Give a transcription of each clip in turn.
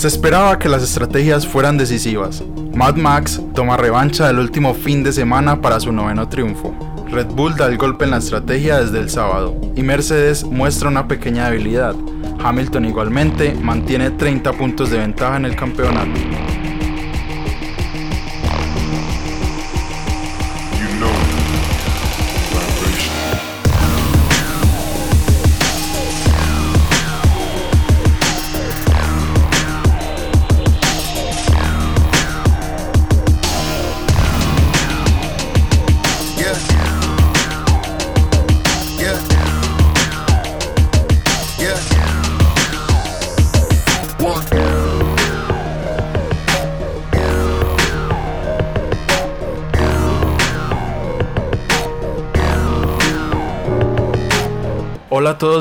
Se esperaba que las estrategias fueran decisivas. Mad Max toma revancha del último fin de semana para su noveno triunfo. Red Bull da el golpe en la estrategia desde el sábado y Mercedes muestra una pequeña debilidad. Hamilton igualmente mantiene 30 puntos de ventaja en el campeonato.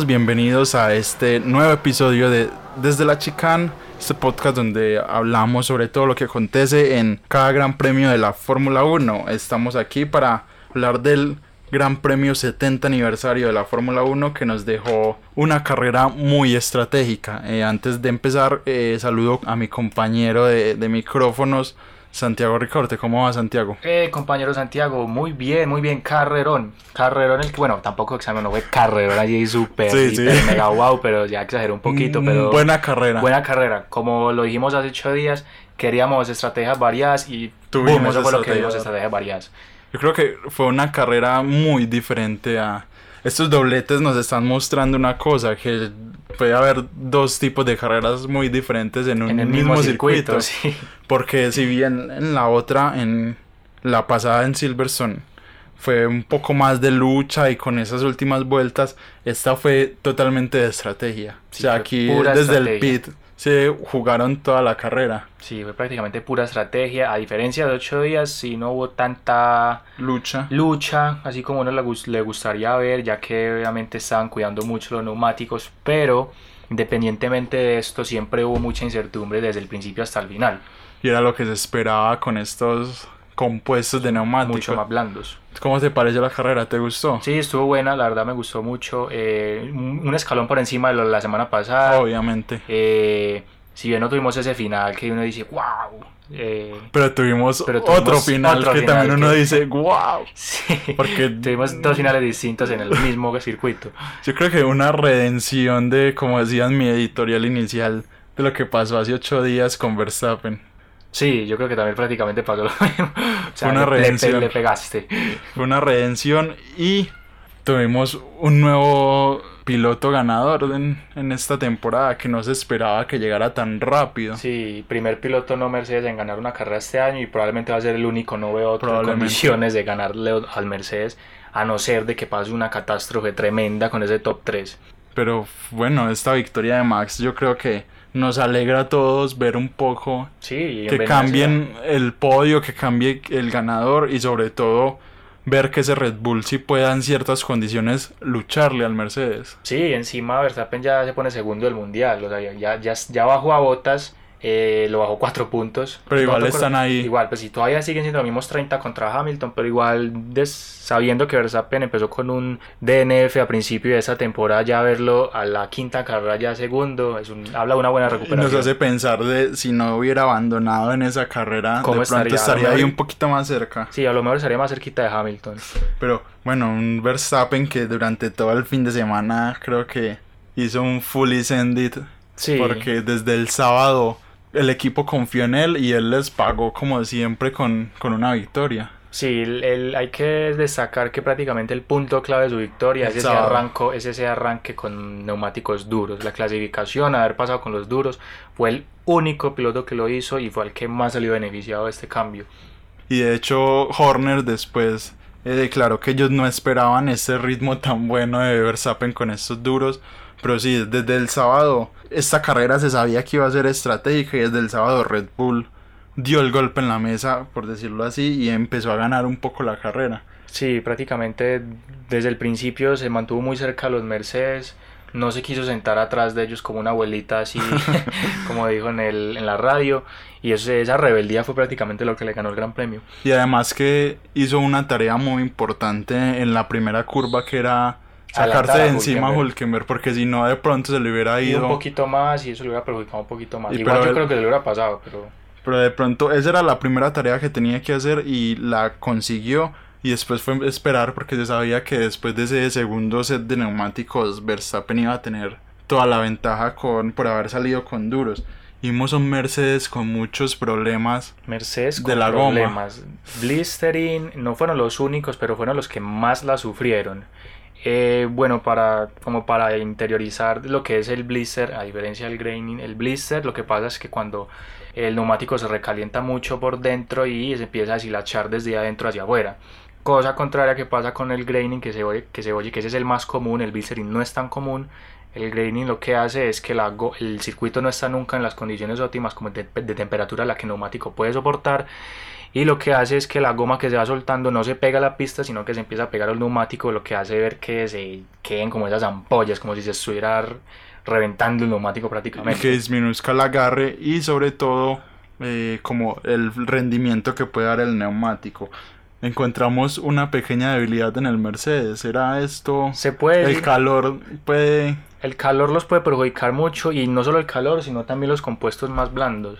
Bienvenidos a este nuevo episodio de Desde la Chicane, este podcast donde hablamos sobre todo lo que acontece en cada gran premio de la Fórmula 1. Estamos aquí para hablar del Gran Premio 70 aniversario de la Fórmula 1 que nos dejó una carrera muy estratégica. Eh, antes de empezar, eh, saludo a mi compañero de, de micrófonos, Santiago Ricorte, ¿cómo va Santiago? Eh, compañero Santiago, muy bien, muy bien, carrerón. Carrerón, el que, bueno, tampoco examen, no fue carrerón allí súper, Sí, sí. mega wow, pero ya exageré un poquito, Mm, pero... Buena carrera. Buena carrera. Como lo dijimos hace ocho días, queríamos estrategias variadas y Tuvimos boom, eso fue lo que vimos, estrategias variadas. Yo creo que fue una carrera muy diferente a... Estos dobletes nos están mostrando una cosa, que puede haber dos tipos de carreras muy diferentes en un En el mismo, mismo circuito. circuito, sí. Porque si bien en la otra, en la pasada en Silverstone, fue un poco más de lucha y con esas últimas vueltas, esta fue totalmente de estrategia. Sí, o sea, aquí desde el pit se jugaron toda la carrera. Sí, fue prácticamente pura estrategia. A diferencia de ocho días, sí no hubo tanta Lucha. lucha, así como uno le gustaría ver, ya que obviamente estaban cuidando mucho los neumáticos, pero independientemente de esto, siempre hubo mucha incertidumbre desde el principio hasta el final, Y era lo que se esperaba con estos compuestos de neumáticos. mucho más blandos. ¿Cómo te pareció la carrera? ¿Te gustó? Sí, estuvo buena, la verdad me gustó mucho. eh, un escalón por encima de lo de la semana pasada. Obviamente. Eh, si bien no tuvimos ese final que uno dice, wow. eh, Pero tuvimos Pero otro final otro que final también uno dice, wow. sí, Porque tuvimos dos finales distintos en el mismo circuito. yo creo que una redención de, como decía en mi editorial inicial, de lo que pasó hace ocho días con Verstappen. Sí, yo creo que también prácticamente pasó lo mismo. O sea, Fue una le, redención. le pegaste. Fue una redención y tuvimos un nuevo piloto ganador en, en esta temporada que no se esperaba que llegara tan rápido. Sí, primer piloto no Mercedes en ganar una carrera este año y probablemente va a ser el único, no veo Probablemente. condiciones de ganarle al Mercedes, a no ser de que pase una catástrofe tremenda con ese top 3. Pero bueno, esta victoria de Max yo creo que nos alegra a todos ver un poco Sí, que cambien el podio, que cambie el ganador y sobre todo ver que ese Red Bull sí pueda en ciertas condiciones lucharle al Mercedes. Sí, encima Verstappen ya se pone segundo del mundial, o sea, ya, ya, ya bajó a botas, eh, lo bajó cuatro puntos. Pero igual están ahí. Igual, pues si todavía siguen siendo los mismos 30 contra Hamilton, pero igual des- sabiendo que Verstappen empezó con un DNF a principio de esa temporada, ya verlo a la quinta carrera ya segundo, es un, habla de una buena recuperación. nos hace pensar de si no hubiera abandonado en esa carrera, ¿Cómo de pronto estaría? estaría, A lo ahí un poquito más cerca. Sí, a lo mejor estaría más cerquita de Hamilton. Pero bueno, un Verstappen que durante todo el fin de semana creo que hizo un fully send it. Sí. Porque desde el sábado el equipo confió en él y él les pagó como siempre con, con una victoria. Sí, el- el- hay que destacar que prácticamente el punto clave de su victoria es ese, arranco, es ese arranque con neumáticos duros. La clasificación, haber pasado con los duros, fue el único piloto que lo hizo y fue el que más salió beneficiado de este cambio. Y de hecho Horner después eh, declaró que ellos no esperaban ese ritmo tan bueno de Verstappen con estos duros. Pero sí, desde el sábado esta carrera se sabía que iba a ser estratégica y desde el sábado Red Bull dio el golpe en la mesa, por decirlo así, y empezó a ganar un poco la carrera. Sí, prácticamente desde el principio se mantuvo muy cerca a los Mercedes. No se quiso sentar atrás de ellos como una abuelita, así como dijo en, el, en la radio. Y eso- esa rebeldía fue prácticamente lo que le ganó el Gran Premio. Y además que hizo una tarea muy importante en la primera curva que era sacarse de encima a. Hulkenberg, porque si no, de pronto se le hubiera Y un ido. poquito más y eso le hubiera perjudicado un poquito más. Y Igual yo creo que le hubiera pasado, pero Pero de pronto esa era la primera tarea que tenía que hacer y la consiguió. Y después fue esperar porque se sabía que después de ese segundo set de neumáticos Verstappen iba a tener toda la ventaja con, por haber salido con duros. Vimos un Mercedes con muchos problemas. Mercedes De con la goma. problemas. Blistering no fueron los únicos, pero fueron los que más la sufrieron. Eh, bueno, para, como para interiorizar lo que es el blister, a diferencia del graining, el blister lo que pasa es que cuando el neumático se recalienta mucho por dentro y se empieza a deshilachar desde adentro hacia afuera. Cosa contraria que pasa con el graining, que se oye, que se oye que ese es el más común, el blistering no es tan común. El graining lo que hace es que go- el circuito no está nunca en las condiciones óptimas como de, de temperatura la que el neumático puede soportar y lo que hace es que la goma que se va soltando no se pega a la pista sino que se empieza a pegar al neumático lo que hace ver que se queden como esas ampollas como si se estuviera reventando el neumático y prácticamente que disminuzca el agarre y sobre todo eh, como el rendimiento que puede dar el neumático. Encontramos una pequeña debilidad en el Mercedes. ¿Era esto? se puede El calor puede El calor los puede perjudicar mucho y no solo el calor, sino también los compuestos más blandos.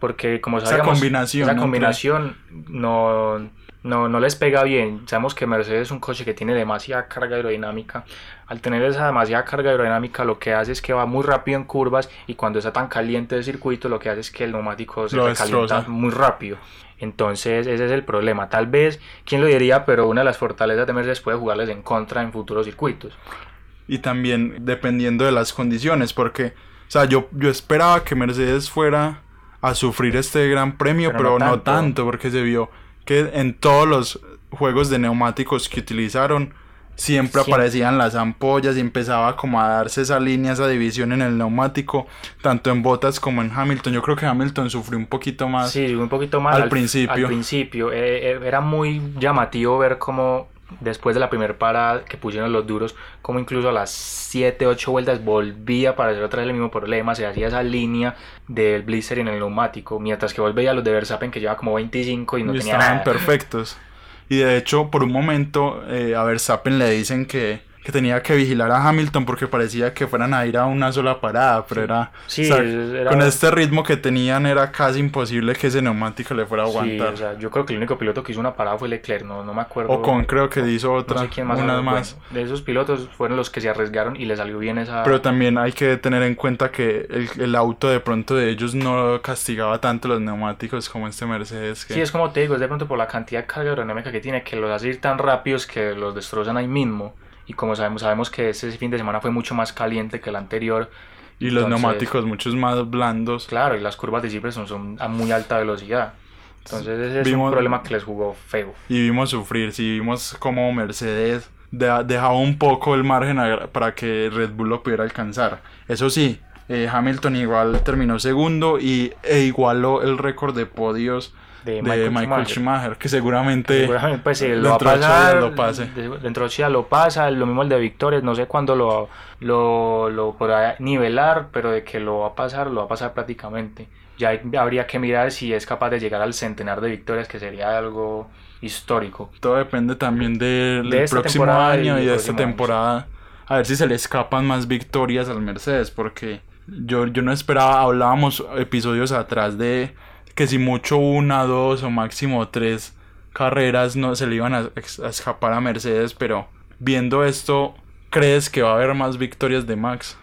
Porque como Esa combinación, esa ¿no? combinación no, no, no les pega bien. Sabemos que Mercedes es un coche que tiene demasiada carga aerodinámica. Al tener esa demasiada carga aerodinámica lo que hace es que va muy rápido en curvas y cuando está tan caliente el circuito lo que hace es que el neumático se destroza. muy rápido. Entonces ese es el problema. Tal vez, quién lo diría, pero una de las fortalezas de Mercedes puede jugarles en contra en futuros circuitos. y también dependiendo de las condiciones, porque, o sea, yo, yo esperaba que Mercedes fuera a sufrir este gran premio, Pero pero, no tanto. tanto. porque se vio que en todos los juegos de neumáticos que utilizaron, siempre Siempre. aparecían las ampollas y empezaba como a darse esa línea, esa división en el neumático, tanto en Bottas como en Hamilton. Yo creo que Hamilton sufrió un poquito más. Sí, un poquito más Al principio. Al principio eh, eh, era muy llamativo ver cómo después de la primera parada que pusieron los duros, como incluso a las 7, 8 vueltas volvía a aparecer otra vez el mismo problema, se hacía esa línea del blister en el neumático, mientras que volvía a los de Verstappen que lleva como 25 y no y tenía estaban nada. perfectos. Y de hecho, por un momento, eh, a Verstappen le dicen que, que tenía que vigilar a Hamilton porque parecía que fueran a ir a una sola parada, pero era, Sí, o sea, era- con este ritmo que tenían era casi imposible que ese neumático le fuera a Sí, aguantar. o sea, yo creo que el único piloto que hizo una parada fue Leclerc, no, no me acuerdo. Ocon creo que hizo no otra, sé quién más. una habrá- más. de esos pilotos fueron los que se arriesgaron y le salió bien esa. Pero también hay que tener en cuenta que el, el auto de pronto de ellos no castigaba tanto los neumáticos como este Mercedes. Que... Sí, es como te digo, es de pronto por la cantidad de carga aerodinámica que tiene, que los hace ir tan rápidos que los destrozan ahí mismo. Y como sabemos, sabemos que este fin de semana fue mucho más caliente que el anterior. y los entonces, neumáticos muchos más blandos. Claro, y las curvas de Silverstone son a muy alta velocidad. Entonces ese es Vimos- un problema que les jugó feo. y vimos sufrir, sí vimos como Mercedes de- dejaba un poco el margen a- para que Red Bull lo pudiera alcanzar. Eso sí, eh, Hamilton igual terminó segundo y e igualó el récord de podios De de, Michael Schumacher. Schumacher, que seguramente Seguramente, pues, lo va a dentro de lo pase. de- dentro de lo pasa, lo mismo el de victorias, no sé cuándo lo, lo, lo podrá nivelar, pero de que lo va a pasar, lo va a pasar prácticamente. Ya hay- habría que mirar si es capaz de llegar al centenar de victorias, que sería algo histórico. todo depende también del De próximo año y de esta año, temporada. A ver si se le escapan más victorias al Mercedes, porque yo, yo no esperaba, hablábamos episodios atrás de que si mucho una, dos o máximo tres carreras no se le iban a, a escapar a Mercedes, pero viendo esto, ¿crees que va a haber más victorias de Max?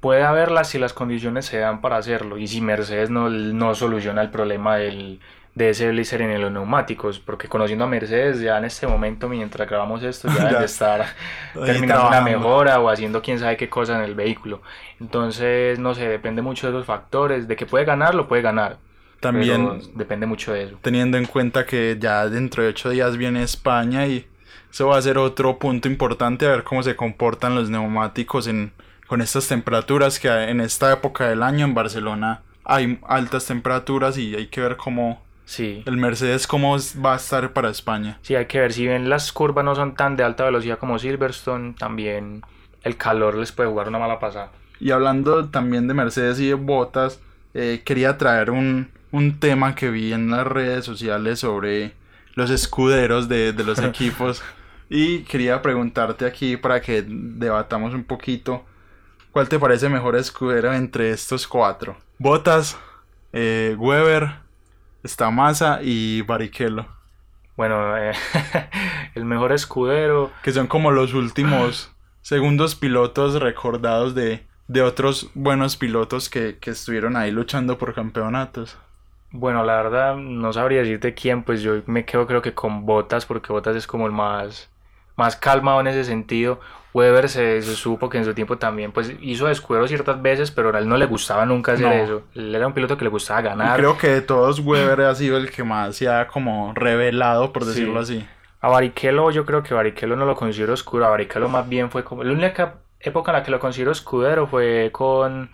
Puede haberlas si las condiciones se dan para hacerlo y si Mercedes no, no soluciona el problema del, de ese blister en los neumáticos, porque conociendo a Mercedes ya en este momento, mientras grabamos esto, ya deben Ya. de estar terminando una mejora o haciendo quién sabe qué cosa en el vehículo. Entonces, no sé, depende mucho de esos factores, de que puede ganar, lo puede ganar. También pero depende mucho de eso. teniendo en cuenta que ya dentro de ocho días viene España y eso va a ser otro punto importante a ver cómo se comportan los neumáticos en, con estas temperaturas que en esta época del año en Barcelona hay altas temperaturas y hay que ver cómo Sí. el Mercedes cómo va a estar para España. Sí, hay que ver si bien las curvas no son tan de alta velocidad como Silverstone, también el calor les puede jugar una mala pasada. Y hablando también de Mercedes y de botas, eh, quería traer un, un tema que vi en las redes sociales sobre los escuderos de, de los equipos. Y quería preguntarte aquí para que debatamos un poquito. ¿Cuál te parece mejor escudero entre estos cuatro? Botas, eh, Weber, Stamasa y Barrichello. Bueno, eh, el mejor escudero. Que son como los últimos segundos pilotos recordados de, de otros buenos pilotos que, que estuvieron ahí luchando por campeonatos. Bueno, la verdad no sabría decirte quién, pues yo me quedo creo que con Botas, porque Botas es como el más, más calmado en ese sentido. Weber se, se supo que en su tiempo también pues hizo escuero ciertas veces, pero a él no le gustaba nunca hacer No. eso. Él era un piloto que le gustaba Y ganar. creo que de todos Weber ha sido el que más se ha como revelado, por Sí. decirlo así. A Barrichello yo creo que Barrichello no lo considero oscuro, a Barrichello más bien fue como... La única época en la que lo considero escudero fue con...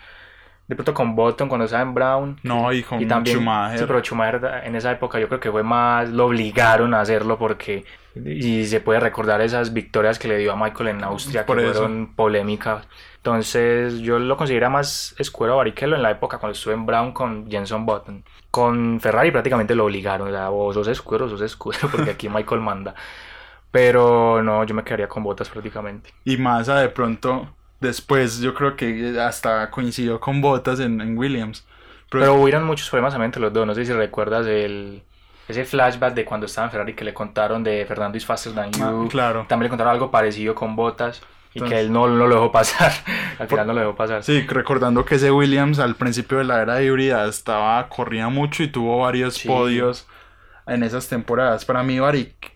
De pronto con Button cuando estaba en Brown. No, y con y también Schumacher. sí, pero Schumacher en esa época yo creo que fue más lo obligaron a hacerlo porque y se puede recordar esas victorias que le dio a Michael en Austria Por que eso. fueron polémicas entonces yo lo considero más escuero Barrichello en la época cuando estuve en Brown con Jenson Button con Ferrari prácticamente lo obligaron o sea, o sos escuero sos escuero porque aquí Michael manda pero no yo me quedaría con botas prácticamente Y Massa de pronto, después yo creo que hasta coincidió con Botas en, en Williams. Pero, Pero hubieron muchos problemas entre los dos. No sé si recuerdas el, ese flashback de cuando estaba en Ferrari que le contaron de Fernando is faster than you. Ah, claro. También le contaron algo parecido con Botas y Entonces- que él no, no lo dejó pasar. Al final no lo dejó pasar. Sí, recordando que ese Williams al principio de la era híbrida estaba, corría mucho y tuvo varios Sí. podios en esas temporadas. Para mí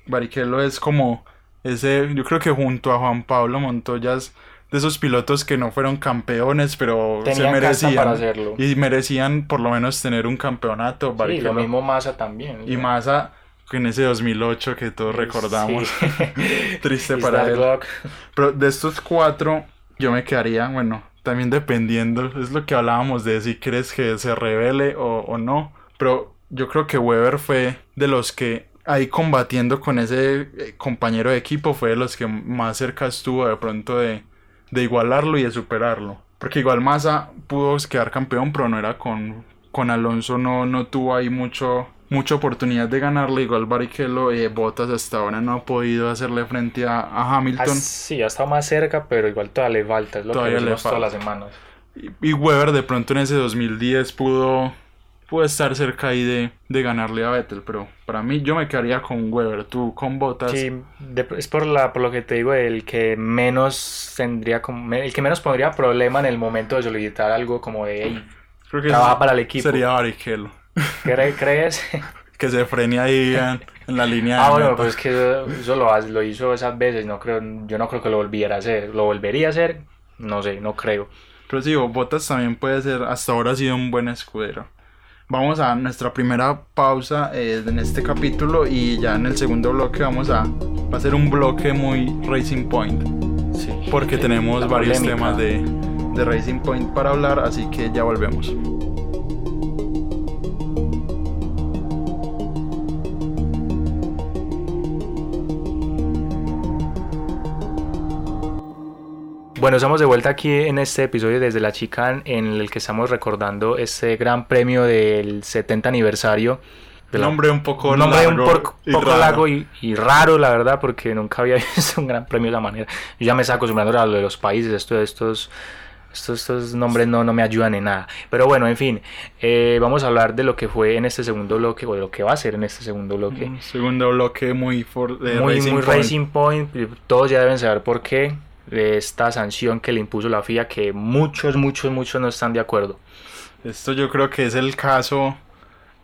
Barrichello es como ese, yo creo que junto a Juan Pablo Montoya es de esos pilotos que no fueron campeones, pero se Tenían merecían para hacerlo. y merecían por lo menos tener un campeonato. Sí, lo mismo Massa también. Y Massa en ese 2008 que todos recordamos. Sí. Triste Is para él. luck? Pero de estos cuatro, yo me quedaría, bueno, también dependiendo, es lo que hablábamos de si crees que se revele o, o no. Pero yo creo que Weber fue de los que ahí combatiendo con ese eh, compañero de equipo, fue de los que más cerca estuvo de pronto de, de igualarlo y de superarlo. Porque igual Massa pudo quedar campeón, pero no era con, con Alonso, no, no tuvo ahí mucho, mucha oportunidad de ganarle. Igual Barrichello, eh, Bottas hasta ahora no ha podido hacerle frente a, a Ah, Hamilton. sí, ha estado más cerca, pero igual todavía le falta. Es lo Todavía que le decimos todas falta. las semanas. Y, y Weber de pronto en ese 2010 pudo, pudo estar cerca ahí de, de ganarle a Vettel, pero para mí yo me quedaría con Weber, tú con Bottas. Sí, de- es por, la, por lo que te digo, el que menos tendría como, el que menos pondría problema en el momento de solicitar algo como de, "Ey, Creo que trabaja para el equipo. Sería Barrichello. ¿cre- ¿crees? Que se frene ahí en, en la línea de ah, bueno, pues es que eso, eso lo, lo hizo esas veces, no creo, yo no creo que lo volviera a hacer. ¿Lo volvería a hacer? No sé, no creo. Pero sí, Bottas también puede ser, hasta ahora ha sido un buen escudero. Vamos a nuestra primera pausa eh, en este capítulo y ya en el segundo bloque vamos a, va a ser un bloque muy Racing Point. Sí. porque tenemos varios polémica. temas de, de Racing Point para hablar, así que ya volvemos. Bueno, estamos de vuelta aquí en este episodio desde la Chicane en el que estamos recordando este gran premio del 70 aniversario. de Un la- nombre un poco un nombre un largo poco, y poco raro. largo y, y raro, la verdad, porque nunca había visto un gran premio de esa manera. Yo ya me estaba acostumbrando a lo de los países, esto, estos, estos, estos nombres no, no me ayudan en nada. Pero bueno, en fin, eh, vamos a hablar de lo que fue en este segundo bloque, o de lo que va a ser en este segundo bloque. Un Segundo bloque muy for, de muy, Racing muy Point. Racing Point. Todos ya deben saber por qué de esta sanción que le impuso la FIA, que muchos, muchos, muchos no están de acuerdo. Esto yo creo que es el caso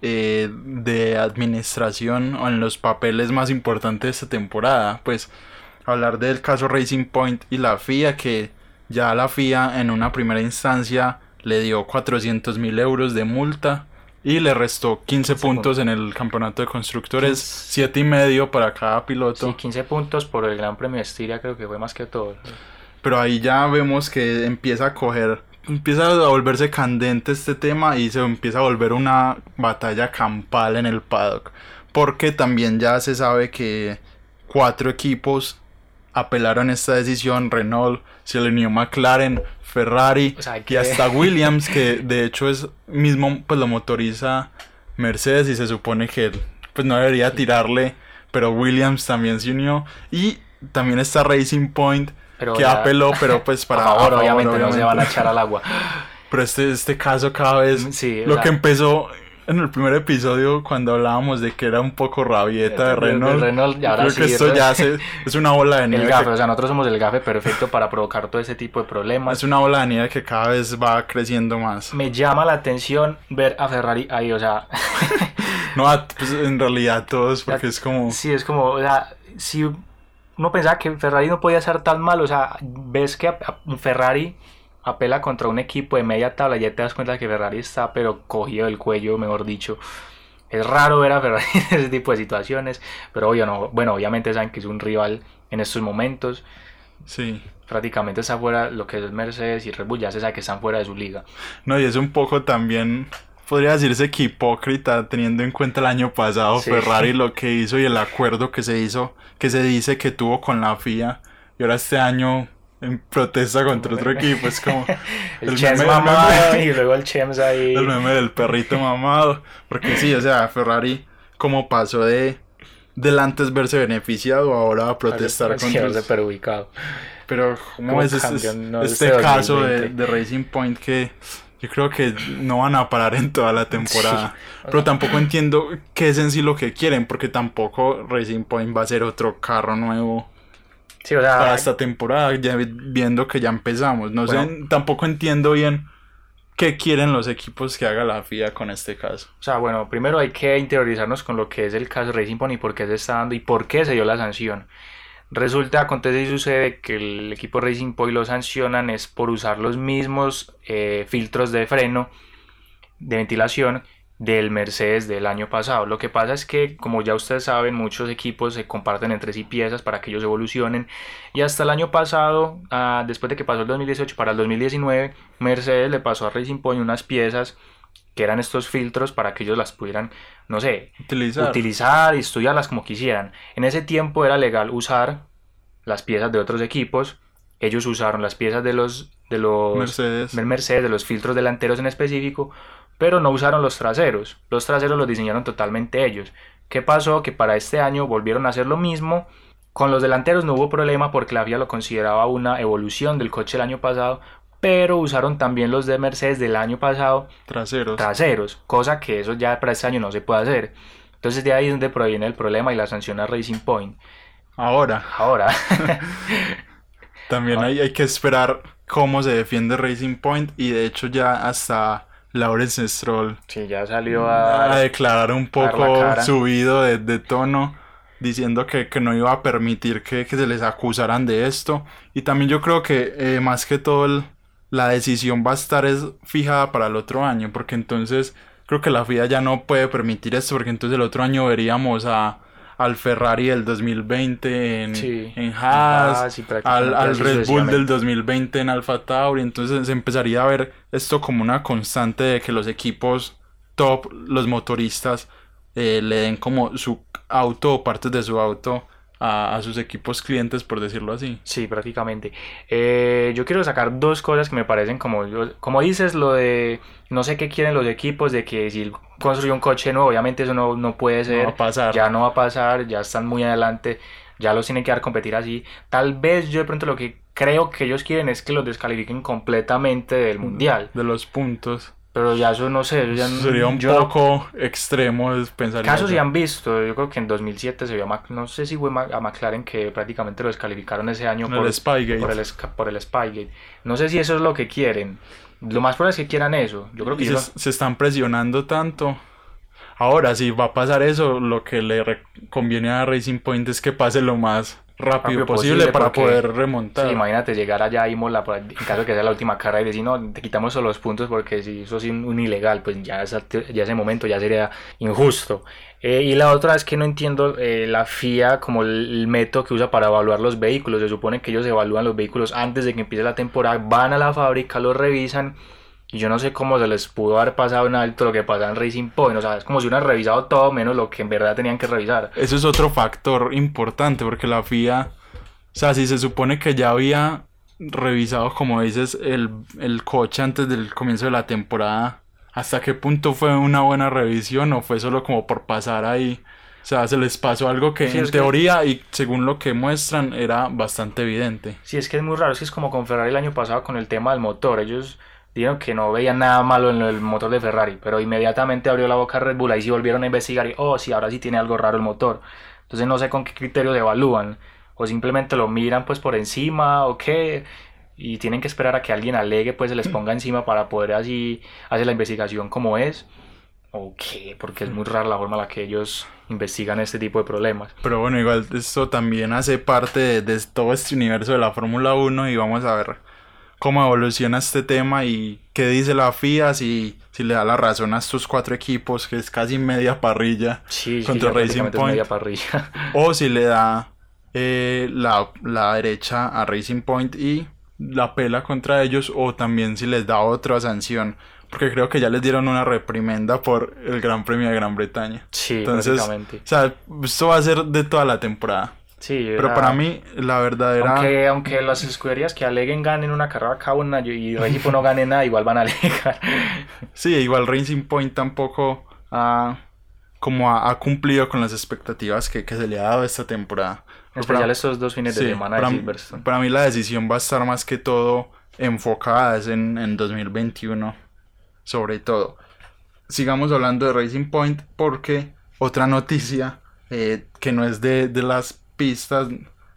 eh, de administración o en los papeles más importantes de esta temporada. Pues hablar del caso Racing Point y la FIA, que ya la FIA en una primera instancia le dio 400 mil euros de multa y le restó 15 puntos en el campeonato de constructores, siete y medio para cada piloto. Sí, 15 puntos por el Gran Premio de Estiria, creo que fue más que todo. Pero ahí ya vemos que empieza a coger, empieza a volverse candente este tema y se empieza a volver una batalla campal en el paddock. Porque también ya se sabe que cuatro equipos apelaron esta decisión, Renault, se le unió McLaren, Ferrari O sea, y hasta Williams, que de hecho es mismo, pues lo motoriza Mercedes y se supone que pues no debería tirarle, pero Williams también se unió. Y también está Racing Point, Pero que ya- apeló, pero pues para favor, favor, obviamente, no se van a echar al agua. Pero este, este caso cada vez, Sí, lo que empezó en el primer episodio cuando hablábamos de que era un poco rabieta de De- Renault, Renault, y ahora creo que esto re- ya se- es una bola de El nieve. gafe, que- o sea, nosotros somos el gafe perfecto para provocar todo ese tipo de problemas. es una bola de nieve que cada vez va creciendo más. Me llama la atención ver a Ferrari ahí, o sea, No, pues en realidad todos, porque es como... sí, es como, o sea, si uno pensaba que Ferrari no podía ser tan mal, o sea, ves que a- Ferrari apela contra un equipo de media tabla ya te das cuenta que Ferrari está, pero cogido del cuello, mejor dicho. Es raro ver a Ferrari en ese tipo de situaciones, pero obvio no, bueno, obviamente saben que es un rival en estos momentos. Sí. Prácticamente está fuera lo que es Mercedes y Red Bull, ya se sabe que están fuera de su liga. No, y es un poco también, podría decirse que hipócrita, teniendo en cuenta el año pasado Sí. Ferrari lo que hizo y el acuerdo que se hizo, que se dice que tuvo con la FIA, y ahora este año en protesta contra otro equipo, es como El, el Chems meme- mamado meme- y luego el Chems ahí. el meme del perrito mamado, porque sí, o sea, Ferrari como pasó de del antes verse beneficiado ahora a protestar contra verse perjudicado. Pero, ¿cómo Como es este, no, este este caso de, 2020? de Racing Point que yo creo que no van a parar en toda la temporada? Pero tampoco entiendo qué es en sí lo que quieren, porque tampoco Racing Point va a ser otro carro nuevo Sí, o sea, para esta temporada, ya vi- viendo que ya empezamos. No sé, tampoco entiendo bien qué quieren los equipos que haga la FIA con este caso. o sea, bueno, primero hay que interiorizarnos con lo que es el caso Racing Point y por qué se está dando y por qué se dio la sanción. Resulta, acontece y sucede que el equipo Racing Point lo sancionan es por usar los mismos eh, filtros de freno de ventilación del Mercedes del año pasado. Lo que pasa es que, como ya ustedes saben, muchos equipos se comparten entre sí piezas para que ellos evolucionen. Y hasta el año pasado, ah, después de que pasó el 2018 para el 2019, Mercedes le pasó a Racing Point unas piezas que eran estos filtros para que ellos las pudieran, no sé, Utilizar. utilizar y estudiarlas como quisieran. En ese tiempo era legal usar las piezas de otros equipos. Ellos usaron las piezas de los de los Mercedes. Mercedes, de los filtros delanteros en específico, pero no usaron los traseros. Los traseros los diseñaron totalmente ellos. ¿Qué pasó? Que para este año volvieron a hacer lo mismo. Con los delanteros no hubo problema porque la FIA lo consideraba una evolución del coche del año pasado, pero usaron también los de Mercedes del año pasado Traseros. traseros, cosa que eso ya para este año no se puede hacer. Entonces de ahí es donde proviene el problema y la sanción a Racing Point. Ahora. Ahora, También hay, hay que esperar cómo se defiende Racing Point y de hecho ya hasta Lawrence Stroll. Sí, ya salió a a... declarar un poco subido de, de tono diciendo que, que no iba a permitir que, que se les acusaran de esto. Y también yo creo que eh, más que todo el- la decisión va a estar es fijada para el otro año porque entonces creo que la FIA ya no puede permitir esto porque entonces el otro año veríamos a al Ferrari del 2020 en, Sí. en Haas, Ah, sí, al, Red Bull del 2020 en Alfa Tauri, entonces se empezaría a ver esto como una constante de que los equipos top, los motoristas, eh, le den como su auto o partes de su auto a, a sus equipos clientes, por decirlo así. Sí, prácticamente. Eh, yo quiero sacar dos cosas que me parecen como, como dices, lo de no sé qué quieren los equipos, de que si construye un coche nuevo, obviamente eso no, no puede ser. va a pasar. Ya no va a pasar, ya están muy adelante, ya los tienen que dar a competir así. Tal vez yo de pronto lo que creo que ellos quieren es que los descalifiquen completamente del mundial. De los puntos. Pero ya eso no sé, eso ya no- Sería un yo no- poco extremo pensar. en Casos se han visto, yo creo que en 2007 se vio a Mac- no sé si fue a McLaren que prácticamente lo descalificaron ese año por el Spygate. por el, por el Spygate. No sé si eso es lo que quieren. Lo más probable es que quieran eso. Yo creo que se, se están presionando tanto. Ahora, si va a pasar eso, lo que le conviene a Racing Point es que pase lo más rápido, Rápido posible, posible, para porque- poder remontar. Sí, imagínate llegar allá a Imola por- en caso de que sea la última carrera y decir, no, te quitamos solo los puntos porque si eso es un, ilegal, pues ya, esa- ya ese momento ya sería injusto. Eh, y la otra es que no entiendo eh, la FIA como el, el método que usa para evaluar los vehículos. Se supone que ellos evalúan los vehículos antes de que empiece la temporada, van a la fábrica, los revisan. Y yo no sé cómo se les pudo haber pasado en alto lo que pasa en Racing Point. O sea, es como si hubieran revisado todo menos lo que en verdad tenían que revisar. Eso es otro factor importante porque la FIA, o sea, si se supone que ya había revisado, como dices, el, el coche antes del comienzo de la temporada, ¿hasta qué punto fue una buena revisión o fue solo como por pasar ahí O sea, se les pasó algo que Sí, en que- teoría y según lo que muestran era bastante evidente. Sí, es que es muy raro, es que es como con Ferrari el año pasado con el tema del motor. Ellos dijeron que no veían nada malo en el motor de Ferrari, pero inmediatamente abrió la boca Red Bull, ahí sí volvieron a investigar y, oh, sí, ahora sí tiene algo raro el motor. Entonces no sé con qué criterios evalúan, o simplemente lo miran pues por encima o qué, y tienen que esperar a que alguien alegue, pues se les ponga encima para poder así hacer la investigación como es. ¿O qué? Porque es muy rara la forma en la que ellos investigan este tipo de problemas. Pero bueno, igual esto también hace parte de, de todo este universo de la Fórmula 1 y vamos a ver cómo evoluciona este tema y qué dice la FIA, si, si le da la razón a estos cuatro equipos, que es casi media parrilla, Sí, Contra Racing Point. parrilla. o si le da eh, la, la derecha a Racing Point y la pela contra ellos, o también si les da otra sanción, porque creo que ya les dieron una reprimenda por el Gran Premio de Gran Bretaña. Sí, Entonces, o sea, esto va a ser de toda la temporada. Sí, Pero para mí, la verdadera. Aunque, aunque las escuderías que aleguen ganen una carrera cada una y el equipo no gane nada, igual van a alegar. Sí, igual Racing Point tampoco ha, como ha, ha cumplido con las expectativas que, que se le ha dado esta temporada. En especial estos dos fines de Sí, semana de para, Silverstone. para mí la decisión va a estar más que todo enfocada es en, en 2021, sobre todo. Sigamos hablando de Racing Point porque otra noticia eh, que no es de, de las pistas,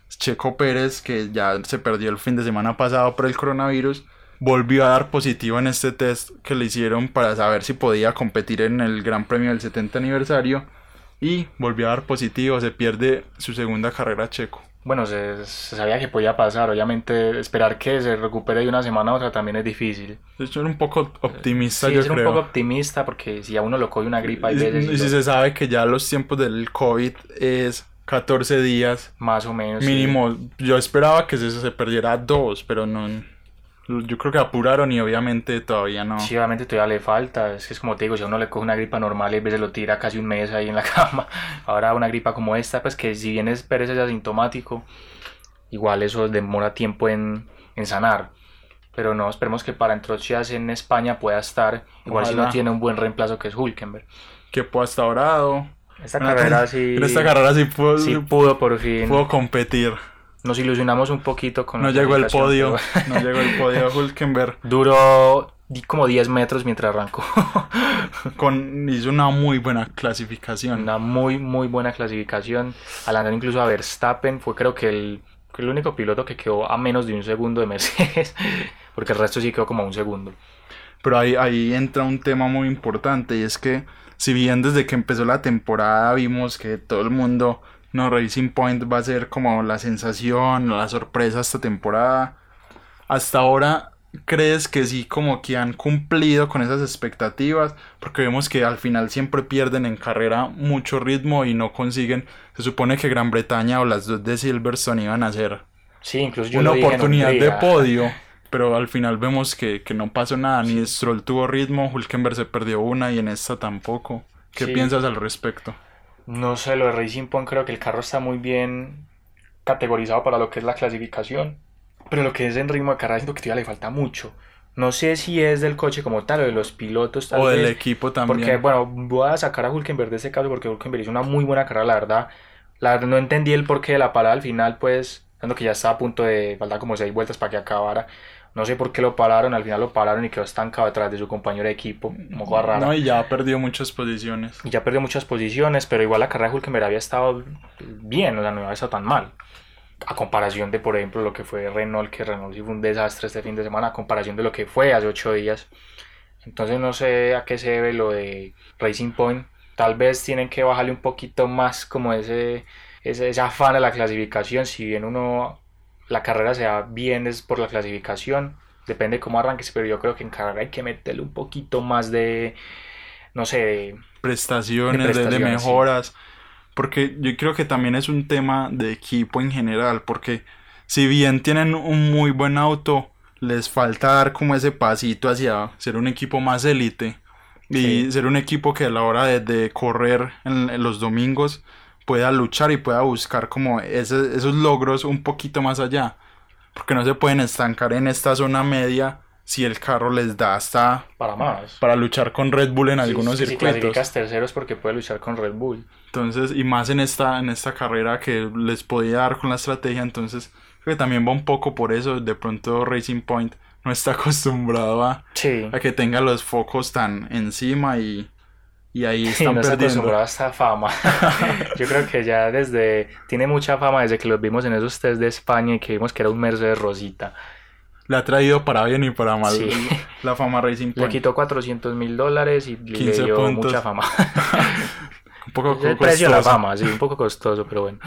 Checo Pérez, que ya se perdió el fin de semana pasado por el coronavirus, volvió a dar positivo en este test que le hicieron para saber si podía competir en el Gran Premio del 70 aniversario y volvió a dar positivo, se pierde su segunda carrera Checo. Bueno, se, se sabía que podía pasar. Obviamente, esperar que se recupere de una semana a otra también es difícil. De hecho, era un poco optimista, Sí, yo ser un creo. poco optimista porque si a uno lo coge una gripa Y- y y si se sabe que ya los tiempos del COVID es 14 días más o menos. sí. mínimo. Yo esperaba que se, se perdiera dos, pero no. Yo creo que apuraron y obviamente todavía no. Sí, obviamente todavía le falta. Es que es como te digo, si a uno le coge una gripa normal y a veces lo tira casi un mes ahí en la cama. Ahora una gripa como esta, pues que si bien es Pérez es asintomático, igual eso demora tiempo en, en sanar. Pero no, esperemos que para entrochas en España pueda estar. Igual si no Ojalá. tiene un buen reemplazo que es Hulkenberg. Que pudo hasta ahora dado. Esta carrera sí, En esta carrera sí pudo, sí pudo por fin. pudo competir. Nos ilusionamos un poquito con No llegó el podio. pero- No llegó el podio Hulkenberg. Duró como 10 metros mientras arrancó. Con, hizo una muy buena clasificación. Una muy, muy buena clasificación. Adelantando incluso a Verstappen. Fue creo que el, el único piloto que quedó a menos de un segundo de Mercedes. Porque el resto sí quedó como a un segundo. Pero ahí, ahí entra un tema muy importante y es que si bien desde que empezó la temporada vimos que todo el mundo, no, Racing Point va a ser como la sensación, la sorpresa esta temporada, hasta ahora crees que sí como que han cumplido con esas expectativas porque vemos que al final siempre pierden en carrera mucho ritmo y no consiguen, se supone que Gran Bretaña o las dos de Silverstone iban a ser Sí, incluso yo una dije oportunidad de podio, pero al final vemos que, que no pasó nada, ni Stroll tuvo ritmo, Hulkenberg se perdió una y en esta tampoco. ¿Qué Sí. piensas al respecto? No sé, lo de Racing Point creo que el carro está muy bien categorizado para lo que es la clasificación. Pero lo que es en ritmo de carrera siento que todavía le falta mucho. No sé si es del coche como tal o de los pilotos tal o del equipo también. Porque, bueno, voy a sacar a Hulkenberg de ese caso porque Hulkenberg hizo una muy buena carrera, la verdad. La verdad no entendí el porqué de la parada al final, pues, dando que ya estaba a punto de faltar como seis vueltas para que acabara. No sé por qué lo pararon, al final lo pararon y quedó estancado detrás de su compañero de equipo, como cosa rara. no, y ya perdió muchas posiciones. Y ya perdió muchas posiciones, pero igual la carrera de Hulkenberg había estado bien, o sea, no había estado tan mal. A comparación de, por ejemplo, lo que fue Renault, que Renault sí fue un desastre este fin de semana, a comparación de lo que fue hace ocho días. Entonces no sé a qué se debe lo de Racing Point. Tal vez tienen que bajarle un poquito más como ese, ese, ese afán a la clasificación. Si bien uno, la carrera sea bien es por la clasificación, depende cómo arranques, pero yo creo que en carrera hay que meterle un poquito más de, no sé, de- Prestaciones, De de, de prestaciones, sí. mejoras. Porque yo creo que también es un tema de equipo en general. Porque si bien tienen un muy buen auto, les falta dar como ese pasito hacia ser un equipo más élite. Y Sí. ser un equipo que a la hora de, de correr en, en los domingos pueda luchar y pueda buscar como ese- esos logros un poquito más allá. Porque no se pueden estancar en esta zona media si el carro les da hasta para más. Para luchar con Red Bull en Sí, algunos sí, Si circuitos. clasificas terceros porque puede luchar con Red Bull. Entonces, y más en esta, en esta carrera que les podía dar con la estrategia, entonces creo que también va un poco por eso. De pronto Racing Point no está acostumbrado a, Sí. a que tenga los focos tan encima y, y ahí Y están no está perdiendo. acostumbrado a esta fama. Yo creo que ya desde. Tiene mucha fama desde que los vimos en esos test de España y que vimos que era un Mercedes Rosita. Le ha traído para bien y para mal Sí. la fama Racing Le quitó 400 mil dólares y le 15 dio puntos. mucha fama. Un poco el precio de la fama, sí, un poco costoso, pero bueno.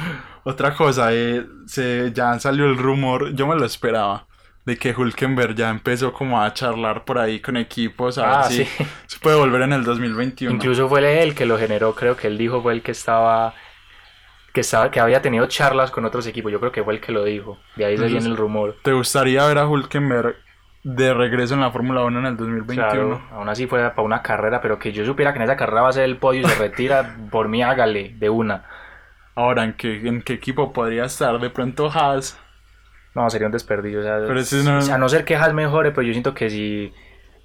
Otra cosa, eh, se, ya salió el rumor, yo me lo esperaba, de que Hulkenberg ya empezó como a charlar por ahí con equipos, a Ah, ver si sí. se puede volver en el 2021. Incluso fue él el que lo generó, creo que él dijo fue el que estaba. Que, estaba, que había tenido charlas con otros equipos, yo creo que fue el que lo dijo. De ahí se viene el rumor. ¿Te gustaría ver a Hulkenberg de regreso en la Fórmula 1 en el 2021? Claro, aún así fuera para una carrera, pero que yo supiera que en esa carrera va a ser el podio y se retira, por mí hágale, de una. Ahora, ¿en qué, ¿en qué equipo podría estar? De pronto Haas. No, sería un desperdicio. O sea, Pero o sea, a no ser que Haas mejore, pues yo siento que si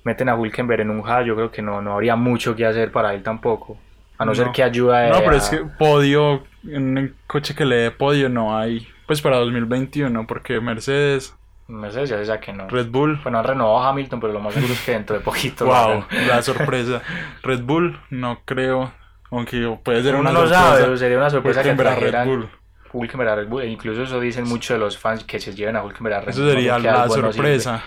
meten a Hulkenberg en un Haas, yo creo que no, no habría mucho que hacer para él tampoco. A no, No. ser que ayuda No, pero a- es que podio, en un coche que le dé podio no hay. Pues para 2021, porque Mercedes, Mercedes ya sabe que no. Red Bull, Bueno, han renovado a Hamilton, pero lo más seguro es que dentro de poquito. wow, la sorpresa. Red Bull, no creo, aunque puede ser Uno una no sorpresa. sabe, sería una sorpresa que a Red trajeran Bull. Hulkenberg. E incluso eso dicen muchos de los fans que se lleven a Hulkenberg Eso sería la bueno sorpresa.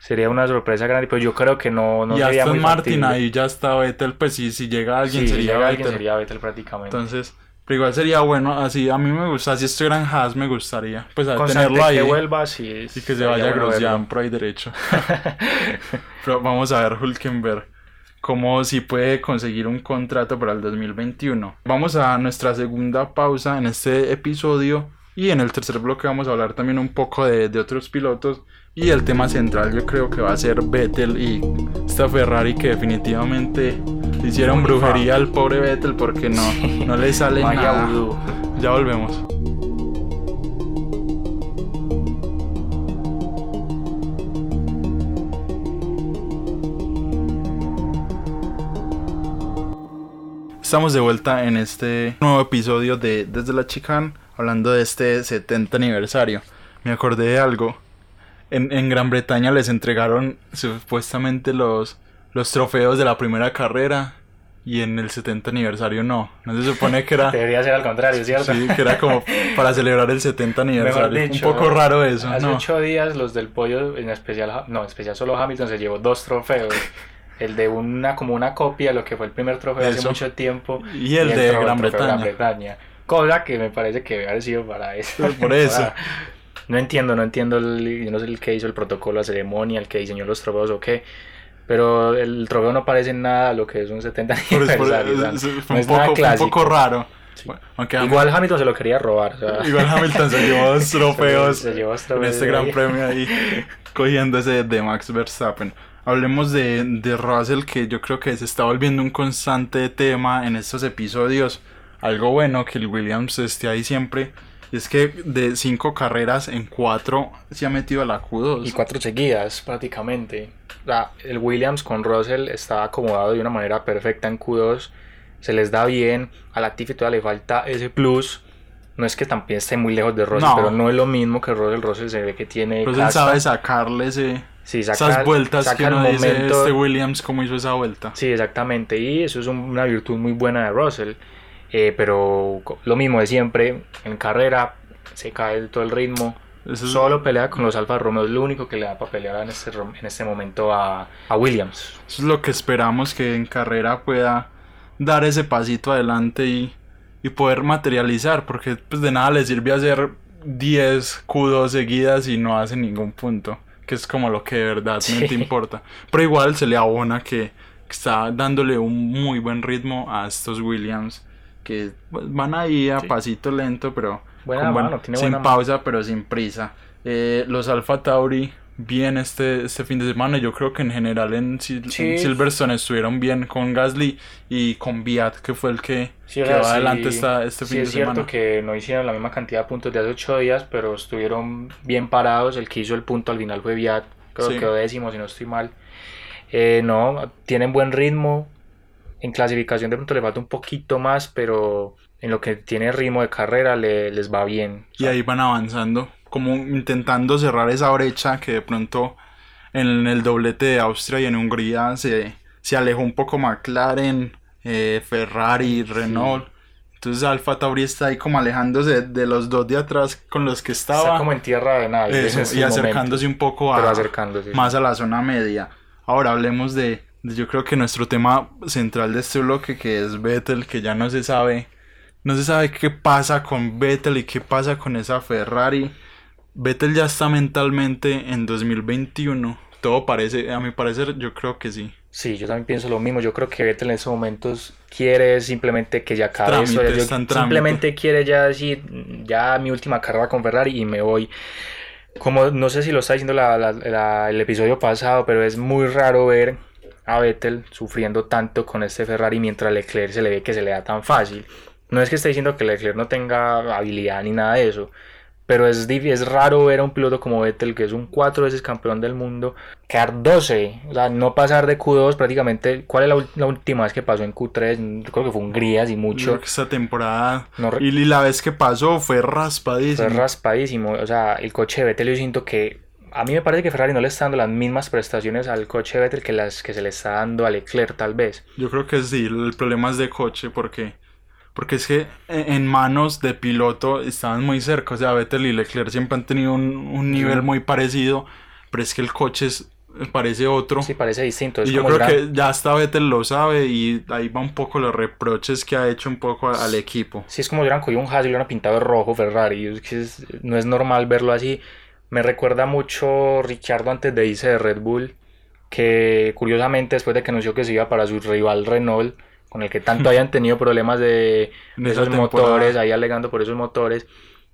Sería una sorpresa grande, pero yo creo que no, no y sería Aston muy Martin ahí ya está Vettel, pues si, si llega alguien Sí, si sería llega alguien Vettel. sería Vettel prácticamente. Entonces, pero igual sería bueno, así a mí me gusta, si estuviera en Haas me gustaría, pues a tenerlo ahí que vuelva, sí. y que se vaya Grosjean por ahí derecho. Pero vamos a ver Hulkenberg cómo si puede conseguir un contrato para el 2021. Vamos a nuestra segunda pausa en este episodio y en el tercer bloque vamos a hablar también un poco de, de otros pilotos y el tema central yo creo que va a ser Vettel y esta Ferrari que definitivamente hicieron brujería al pobre Vettel porque no, no le sale nada. Ya volvemos. Estamos de vuelta en este nuevo episodio de Desde la Chicane, hablando de este 70 aniversario. Me acordé de algo. En, en Gran Bretaña les entregaron supuestamente los, los trofeos de la primera carrera y en el 70 aniversario no. No se supone que era... Debería ser al contrario, ¿cierto? Sí, que era como para celebrar el 70 aniversario. Dicho, un poco raro eso, Hace ¿no? ocho días los del pollo, en especial, no, en especial solo Hamilton se llevó dos trofeos. El de una como una copia lo que fue el primer trofeo hace Eso. mucho tiempo. Y el de Gran trofeo Bretaña. Bretaña. Cosa que me parece que debe haber sido para eso. Por eso. No entiendo, no entiendo, el, yo no sé el que hizo el protocolo, la ceremonia, el que diseñó los trofeos o qué. Pero el trofeo no parece nada a lo que es un 70 Por eso- por- aniversario. sea, es- no fue un es poco, un poco raro. Sí. Bueno, aunque Igual Hamilton se lo quería robar. o sea. Igual Hamilton se llevó dos trofeos Se llevó dos en trofeos este gran premio ahí, cogiendo ese de Max Verstappen. Hablemos de, de Russell, que yo creo que se está volviendo un constante tema en estos episodios. Algo bueno que el Williams esté ahí siempre. Es que de cinco carreras en cuatro se ha metido a la Q2. Y cuatro seguidas, prácticamente. O sea, el Williams con Russell está acomodado de una manera perfecta en Q2. Se les da bien. A la Tiffy todavía le falta ese plus. No es que también esté muy lejos de Russell, No. pero no es lo mismo que Russell. Russell se ve que tiene. Russell sabe sacarle ese, Sí, saca- esas vueltas saca que el uno dice momento- este Williams cómo hizo esa vuelta. Sí, exactamente. Y eso es un- una virtud muy buena de Russell. Eh, pero lo mismo de siempre. En carrera se cae todo el ritmo. Eso es- Solo pelea con los Alfa Romeo. Es lo único que le da para pelear en este, en este momento a, a Williams. Eso es lo que esperamos que en carrera pueda dar ese pasito adelante y, y poder materializar, porque pues de nada le sirve hacer 10 Q2 seguidas y no hace ningún punto, que es como lo que de verdad Sí. te importa. Pero igual se le abona que, está dándole un muy buen ritmo a estos Williams, que pues, van ahí a Sí. pasito lento, pero Buena buen- mano, tiene sin buena mano. pausa, pero sin prisa. Eh, los Alfa Tauri bien este, este fin de semana. Yo creo que en general en, Sil- Sí. en Silverstone estuvieron bien con Gasly y con Viat, que fue el que, Sí, que va sí- adelante esta, este sí fin de es cierto semana. que no hicieron la misma cantidad de puntos de hace ocho días, pero estuvieron bien parados. El que hizo el punto al final fue Viat, creo Sí. que quedó décimo si no estoy mal. Eh, no, tienen buen ritmo. En clasificación de pronto le falta un poquito más, pero en lo que tiene ritmo de carrera le- les va bien. Y ahí van avanzando, como intentando cerrar esa brecha que de pronto en el doblete de Austria y en Hungría se, se alejó un poco McLaren, eh, Ferrari, Renault. Entonces Alfa Tauri está ahí como alejándose de, los dos de atrás con los que estaba. Está como en tierra de nadie. Eso, y acercándose un poco a, acercándose. más a la zona media. Ahora hablemos de, de- yo creo que nuestro tema central de este bloque que es Vettel, que ya no se sabe, no se sabe qué pasa con Vettel y qué pasa con esa Ferrari. Vettel ya está mentalmente en 2021. Todo parece, a mi parecer, yo creo que sí. Sí, yo también pienso lo mismo. Yo creo que Vettel en estos momentos quiere simplemente que ya acabe Trámite. Yo- trámite. simplemente quiere ya decir, ya mi última carrera con Ferrari y me voy. Como no sé si lo está diciendo la- la- la- el episodio pasado, pero es muy raro ver a Vettel sufriendo tanto con este Ferrari mientras Leclerc se le ve que se le da tan fácil. No es que esté diciendo que Leclerc no tenga habilidad ni nada de eso, pero es, es raro ver a un piloto como Vettel, que es un cuatro veces campeón del mundo, quedar 12, o sea, no pasar de Q2 prácticamente. ¿Cuál es la, última vez que pasó en Q3? Yo creo que fue Hungría, y mucho. creo que esta temporada No y la vez que pasó fue raspadísimo. Fue raspadísimo. O sea, el coche de Vettel yo siento que... A mí me parece que Ferrari no le está dando las mismas prestaciones al coche de Vettel que las que se le está dando a Leclerc, tal vez. Yo creo que sí, el problema es de coche porque porque es que en en manos de piloto estaban muy cerca, o sea, Vettel y Leclerc siempre han tenido un, un nivel muy parecido, pero es que el coche es- parece otro. Sí, parece distinto. Es y yo creo gran- que ya hasta Vettel lo sabe y ahí va un poco los reproches que ha hecho un poco a- al equipo. Sí, es como si hubieran cogido un Haas y lo hubieran pintado rojo Ferrari. Es no es normal verlo así. Me recuerda mucho Ricciardo antes de irse de Red Bull, que curiosamente después de que anunció que se iba para su rival Renault, con el que tanto habían tenido problemas de, esos temporada. motores, ahí alegando por esos motores,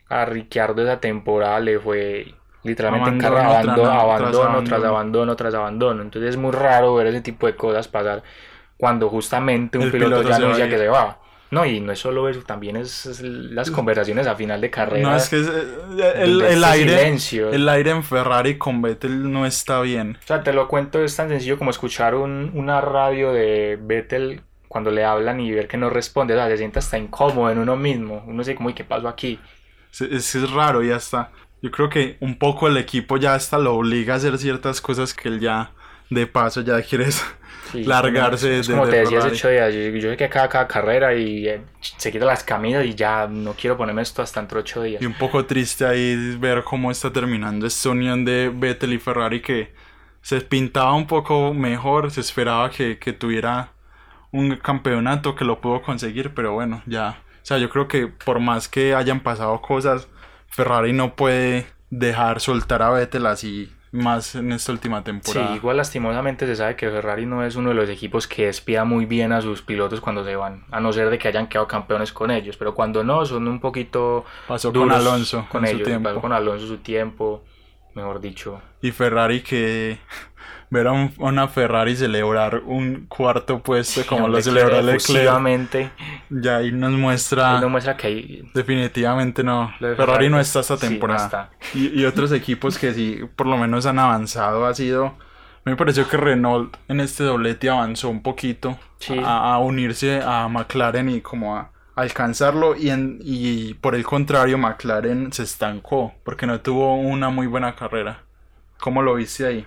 a Ricciardo esa temporada le fue literalmente en Abandono tras abandono, tras abandono, tras abandono. tras abandono. Entonces es muy raro ver ese tipo de cosas pasar cuando justamente un piloto, piloto ya anuncia que se va. No, y no es solo eso, también es, es las conversaciones a final de carrera. No, es que es- eh, el, aire silencio. el aire en Ferrari con Vettel no está bien. O sea, te lo cuento, es tan sencillo como escuchar un- una radio de Vettel cuando le hablan y ver que no responde. O sea, se siente hasta incómodo en uno mismo. Uno dice, como, ¿y qué pasó aquí? Es, es, raro y hasta yo creo que un poco el equipo ya hasta lo obliga a hacer ciertas cosas que él ya de paso ya quiere Sí, largarse es de, como de te decía ocho días, yo, yo sé que cada, cada carrera y eh, se quita las camisas y ya no quiero ponerme esto hasta entre ocho días. Y un poco triste ahí ver cómo está terminando esta unión de Vettel y Ferrari que se pintaba un poco mejor, se esperaba que, que tuviera un campeonato que lo pudo conseguir, pero bueno, ya. O sea, yo creo que por más que hayan pasado cosas, Ferrari no puede dejar soltar a Vettel así más en esta última Sí, temporada. igual lastimosamente se sabe que Ferrari no es uno de los equipos que despida muy bien a sus pilotos cuando se van, a no ser de que hayan quedado campeones con ellos, pero cuando no son un poquito Pasó con Alonso con en su ellos, tiempo. pasó con Alonso su tiempo, mejor dicho. Y Ferrari que ver a un- una Ferrari celebrar un cuarto puesto como lo celebró Leclerc, ya ahí nos muestra él nos muestra que hay definitivamente no. De Ferrari no está esta sí, no temporada. está. Y, y otros equipos que sí por lo menos han avanzado ha sido me pareció que Renault en este doblete avanzó un poquito Sí. a, a unirse a McLaren y como a alcanzarlo y, en, y por el contrario McLaren se estancó porque no tuvo una muy buena carrera. ¿Cómo lo viste ahí?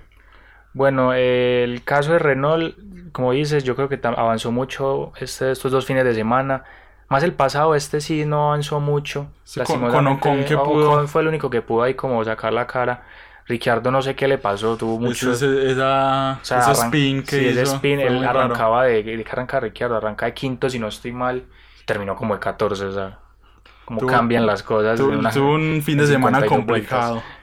Bueno, eh, el caso de Renault, como dices, yo creo que avanzó mucho este, estos dos fines de semana. Más el pasado, este sí no avanzó mucho. Sí, con- Ocon que Ocon pudo. fue el único que pudo ahí como sacar la cara. Ricciardo no sé qué le pasó, tuvo mucho... Ese, ese- esa, o sea, ese spin que sí, ese hizo spin, fue él raro. arrancaba de, de que arranca Ricciardo, arranca de quinto si no estoy mal, terminó como de 14, o sea, como cambian las cosas. Tuvo, en una- tuvo un fin de semana 52 complicado. vueltas.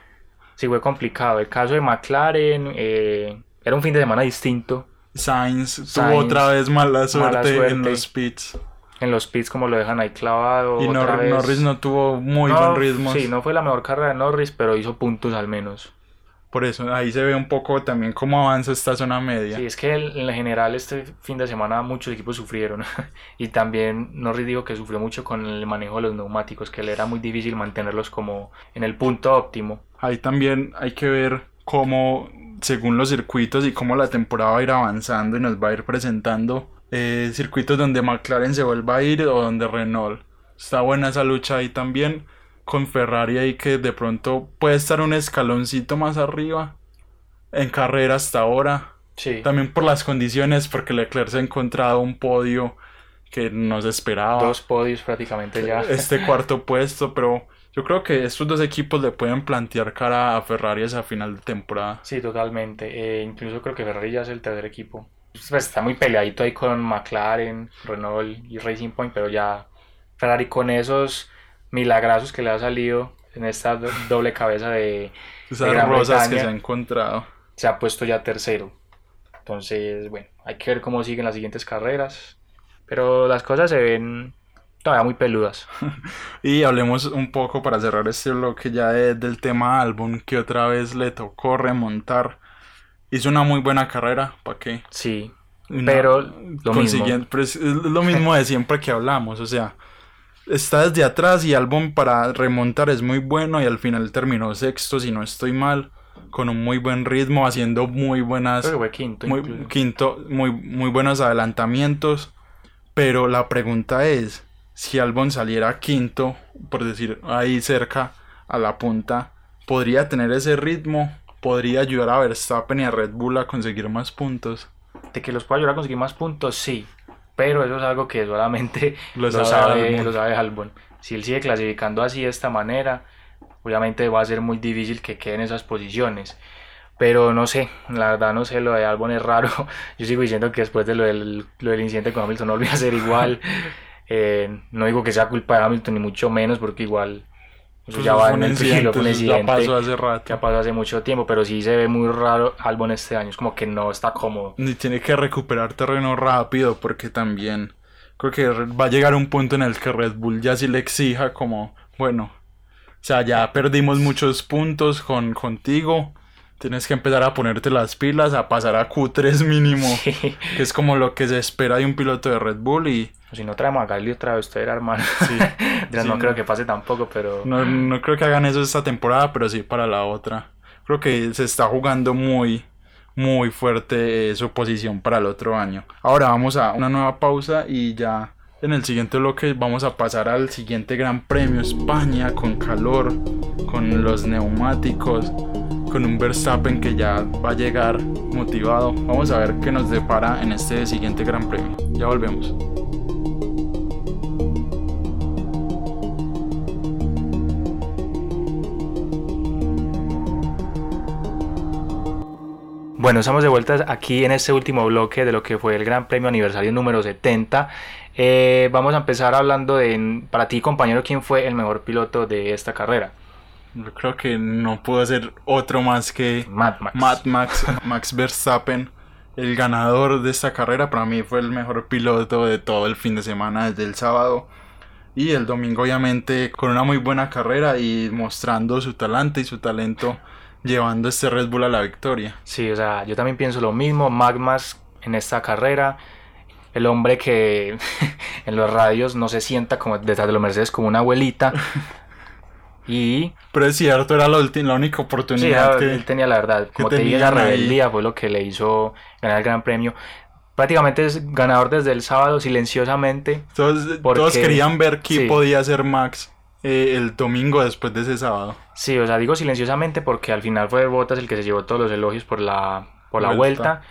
Sí, fue complicado. El caso de McLaren eh, era un fin de semana distinto. Sainz, tuvo otra vez mala suerte, en suerte. los pits. En los pits como lo dejan ahí clavado. Y otra Nor- vez. Norris no tuvo muy No, buen ritmo. Sí, no fue la mejor carrera de Norris, pero hizo puntos al menos. Por eso ahí se ve un poco también cómo avanza esta zona media. Sí, es que el- en general este fin de semana muchos equipos sufrieron. y también Norris dijo que sufrió mucho con el manejo de los neumáticos, que le era muy difícil mantenerlos como en el punto óptimo. Ahí también hay que ver cómo según los circuitos y cómo la temporada va a ir avanzando y nos va a ir presentando eh, circuitos donde McLaren se vuelva a ir o donde Renault. Está buena esa lucha ahí también con Ferrari ahí que de pronto puede estar un escaloncito más arriba en carrera hasta ahora. Sí. También por las condiciones, porque Leclerc se ha encontrado un podio que no se esperaba. Dos podios prácticamente ya. Este cuarto puesto, pero yo creo que estos dos equipos le pueden plantear cara a Ferrari esa final de temporada. Sí, totalmente. Eh, incluso creo que Ferrari ya es el tercer equipo. Pues está muy peleadito ahí con McLaren, Renault y Racing Point, pero ya Ferrari con esos milagrazos que le ha salido en esta doble cabeza de, Esas de Gran rosas que Bretaña, se ha encontrado. se ha puesto ya tercero. Entonces, bueno, hay que ver cómo siguen las siguientes carreras. Pero las cosas se ven todavía muy peludas. Y hablemos un poco para cerrar este bloque ya de- del tema álbum que otra vez le tocó remontar. Hizo una muy buena carrera, ¿para qué? Sí, Una- pero lo mismo. pero es, es lo mismo de siempre que hablamos, o sea, está desde atrás y Albon para remontar es muy bueno y al final terminó sexto, si no estoy mal, con un muy buen ritmo, haciendo muy buenas, quinto. muy, incluso. quinto, muy, muy buenos adelantamientos, pero la pregunta es, si Albon saliera quinto, por decir, ahí cerca a la punta, ¿podría tener ese ritmo? ¿Podría ayudar a Verstappen y a Red Bull a conseguir más puntos? De que los pueda ayudar a conseguir más puntos, sí. Pero eso es algo que solamente Lo lo, sabe sabe, Albon. lo sabe Albon. Si él sigue clasificando así de esta manera, obviamente va a ser muy difícil que quede en esas posiciones. Pero no sé, la verdad no sé, lo de Albon es raro. Yo sigo diciendo que después de lo del, lo del incidente con Hamilton no volvió a ser igual. Eh, no digo que sea culpa de Hamilton, ni mucho menos, porque igual eso Pues ya va en el un incidente, eso ya pasó hace rato. ha pasado hace mucho tiempo, pero sí se ve muy raro Albon este año, es como que no está cómodo. Ni tiene que recuperar terreno rápido porque también creo que va a llegar un punto en el que Red Bull ya sí le exija como, bueno, o sea, ya perdimos muchos puntos con contigo, tienes que empezar a ponerte las pilas, a pasar a Q3 mínimo, que es como lo que se espera de un piloto de Red Bull y Si no traemos a Gasly otra vez, usted era hermano. Sí, no no. creo que pase tampoco, pero no, no creo que hagan eso esta temporada, pero sí para la otra. Creo que se está jugando muy, muy fuerte eh, su posición para el otro año. Ahora vamos a una nueva pausa y ya en el siguiente bloque vamos a pasar al siguiente Gran Premio España con calor, con los neumáticos, con un Verstappen que ya va a llegar motivado. Vamos a ver qué nos depara en este siguiente Gran Premio. Ya volvemos. Bueno, estamos de vuelta aquí en este último bloque de lo que fue el Gran Premio Aniversario número 70. Eh, vamos a empezar hablando de, para ti compañero, ¿quién fue el mejor piloto de esta carrera? Yo creo que no pudo ser otro más que Mad Max. Mad Max, Max Verstappen, el ganador de esta carrera. Para mí fue el mejor piloto de todo el fin de semana, desde el sábado. Y el domingo, obviamente, con una muy buena carrera y mostrando su talante y su talento, llevando este Red Bull a la victoria. Sí, o sea, yo también pienso lo mismo. Mad Max en esta carrera, el hombre que en los radios no se sienta como detrás de los Mercedes como una abuelita. Y Pero es cierto, era la, la única Sí, oportunidad él que... tenía la verdad. Como te dije, ahí. rebeldía fue lo que le hizo ganar el Gran Premio. Prácticamente es ganador desde el sábado, silenciosamente. Todos, Porque- todos querían ver quién sí. podía ser Max eh, el domingo después de ese sábado. Sí, o sea, digo silenciosamente porque al final fue Bottas el que se llevó todos los elogios por la, por la Vuelta. vuelta.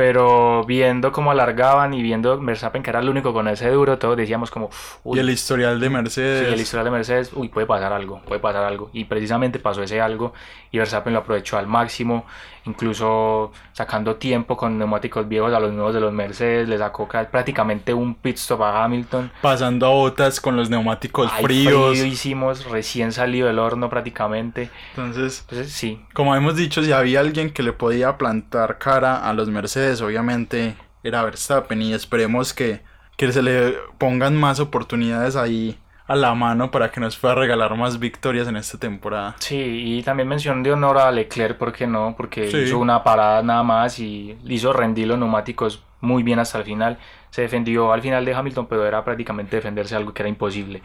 Pero viendo cómo alargaban y viendo Verstappen que era el único con ese duro, todos decíamos como, uy, y el historial de Sí, Mercedes. el historial de Mercedes, uy, puede pasar algo, puede pasar algo. Y precisamente pasó ese algo y Verstappen lo aprovechó al máximo, incluso sacando tiempo con neumáticos viejos a los nuevos de los Mercedes, le sacó ca- prácticamente un pit stop a Hamilton. pasando a botas con los neumáticos Ay, fríos. frío hicimos, recién salido del horno prácticamente. Entonces, Entonces, sí, como hemos dicho, si había alguien que le podía plantar cara a los Mercedes, obviamente era Verstappen y esperemos que, que se le pongan más oportunidades ahí a la mano para que nos pueda regalar más victorias en esta temporada. sí, y también mención de honor a Leclerc, ¿por qué no? Porque Sí. hizo una parada nada más y hizo rendir los neumáticos muy bien hasta el final. Se defendió al final de Hamilton, pero era prácticamente defenderse algo que era imposible.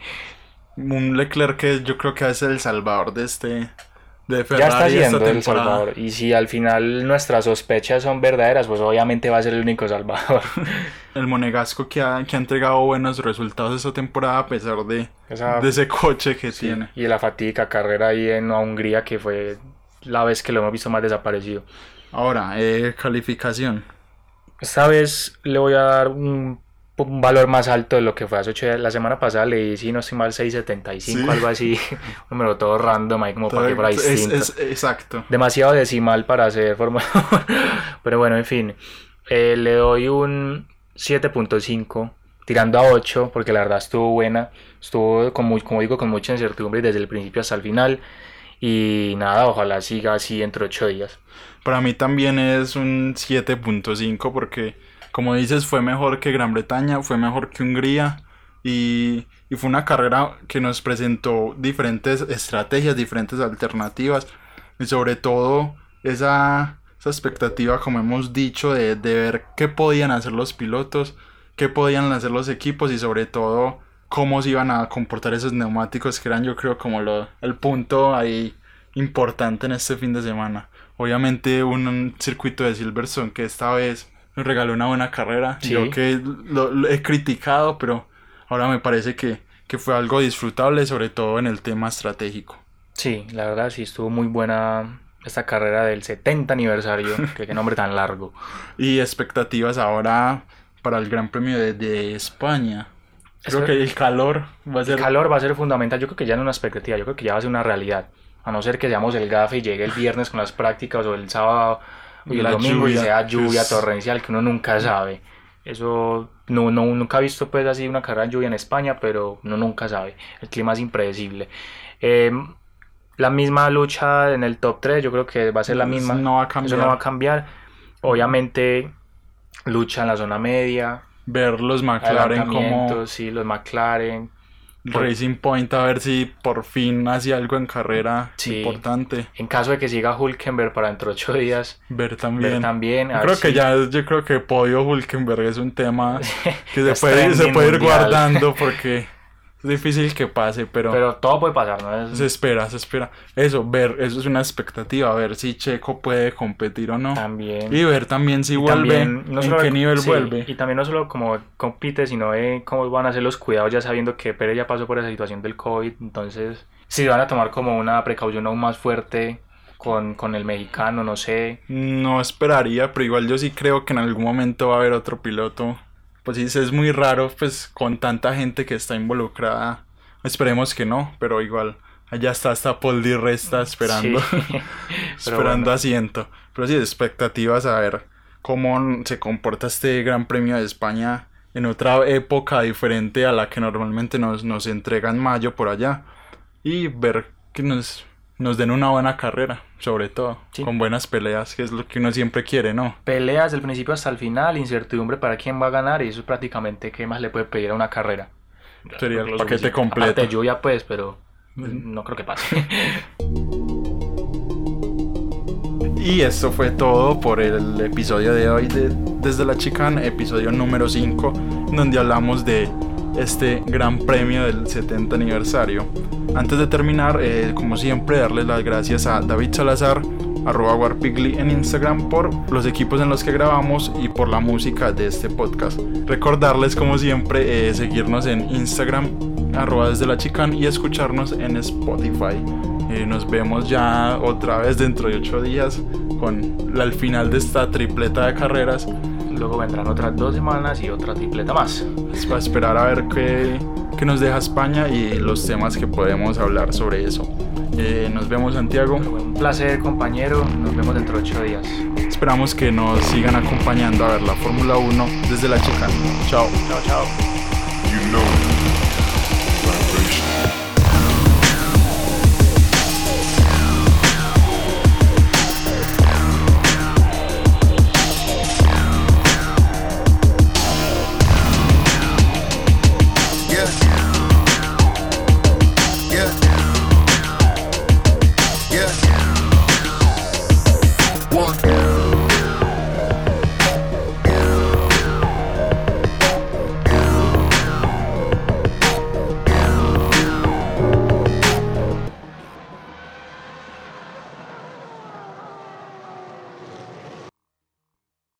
Un Leclerc que yo creo que es el salvador de este de ya está Ferrari siendo el salvador. Y si al final nuestras sospechas son verdaderas, pues obviamente va a ser el único salvador. El Monegasco que ha, que ha entregado buenos resultados esta temporada a pesar de, Esa- de ese coche que Sí, tiene. Y de la fatídica carrera ahí en Hungría, que fue la vez que lo hemos visto más desaparecido. Ahora, eh, calificación. Esta vez le voy a dar un, un valor más alto de lo que fue hace ocho días. La semana pasada le di, si no estoy mal, 6.75, Sí. algo así. un número todo random ahí como para que fuera Es- distinto. es- exacto. Demasiado decimal para hacer Fórmula 1. Pero bueno, en fin. Eh, le doy un 7.5, tirando a 8, porque la verdad estuvo buena. Estuvo, con muy- como digo, con mucha incertidumbre desde el principio hasta el final. Y nada, ojalá siga así entre 8 días. Para mí también es un 7.5 porque, como dices, fue mejor que Gran Bretaña, fue mejor que Hungría y, y fue una carrera que nos presentó diferentes estrategias, diferentes alternativas y sobre todo esa, esa expectativa, como hemos dicho, de, de ver qué podían hacer los pilotos, qué podían hacer los equipos y sobre todo cómo se iban a comportar esos neumáticos que eran yo creo como lo, el punto ahí importante en este fin de semana. Obviamente un, un circuito de Silverstone que esta vez nos regaló una buena carrera. Sí. Yo que lo, lo he criticado, pero ahora me parece que, que fue algo disfrutable, sobre todo en el tema estratégico. Sí, la verdad sí estuvo muy buena esta carrera del 70 aniversario. que qué nombre tan largo. Y expectativas ahora para el Gran Premio de, de España. Creo que el calor va a El ser... calor va a ser fundamental. Yo creo que ya no es una expectativa, yo creo que ya va a ser una realidad. A no ser que seamos el gafe y llegue el viernes con las prácticas o el sábado y Y el domingo y lluvia, sea lluvia pues- torrencial que uno nunca sabe. Eso no, no, nunca he visto pues así una carrera en lluvia en España, pero uno nunca sabe. El clima es impredecible. Eh, la misma lucha en el top 3, yo creo que va a ser la misma. No va a cambiar. Eso no va a cambiar. Obviamente, lucha en la zona media. Ver los McLaren como sí, los McLaren. Racing Point a ver si por fin hacía algo en carrera Sí. importante. En caso de que siga Hulkenberg para dentro de ocho días, Ver también. ver también. Yo creo que ya, yo creo que Podio Hulkenberg es un tema que se puede, se puede ir mundial. guardando porque difícil que pase, pero, Pero todo puede pasar, ¿no? Es- se espera, se espera. Eso, ver, eso es una expectativa, ver si Checo puede competir o no. También. Y ver también si Y vuelve, también, no en qué nivel sí, vuelve. Y también no solo como compite, sino de cómo van a hacer los cuidados, ya sabiendo que Pérez ya pasó por esa situación del COVID. Entonces, si van a tomar como una precaución aún más fuerte con, con el mexicano, no sé. No esperaría, pero igual yo sí creo que en algún momento va a haber otro piloto. Pues sí, es muy raro, pues con tanta gente que está involucrada. Esperemos que no, pero igual. Allá está hasta Paul Di Resta esperando, Sí. Esperando bueno. asiento. Pero sí, expectativas a ver cómo se comporta este Gran Premio de España en otra época diferente a la que normalmente nos, nos entrega en mayo por allá. Y ver que nos, nos den una buena carrera, sobre todo, Sí. con buenas peleas, que es lo que uno siempre quiere, ¿no? Peleas del principio hasta el final, incertidumbre para quién va a ganar, y eso es prácticamente qué más le puede pedir a una carrera. Sería el paquete completo. Aparte lluvia, pues, pero no creo que pase. Y esto fue todo por el episodio de hoy de Desde la Chicana, episodio número 5, donde hablamos de este gran premio del 70 aniversario. Antes de terminar, eh, como siempre, darles las gracias a David Salazar, arroba Warpigly en Instagram por los equipos en los que grabamos y por la música de este podcast. Recordarles, como siempre, eh, seguirnos en Instagram, arroba desde la Chican y escucharnos en Spotify. Eh, nos vemos ya otra vez dentro de ocho días con la, el final de esta tripleta de carreras. Luego vendrán otras dos semanas y otra tripleta más. Es para esperar a ver qué, qué nos deja España y los temas que podemos hablar sobre eso. Eh, nos vemos Santiago. Un placer, compañero. Nos vemos dentro de ocho días. Esperamos que nos sigan acompañando a ver la Fórmula 1 desde la Chicana. Chao. Chao, chao. You know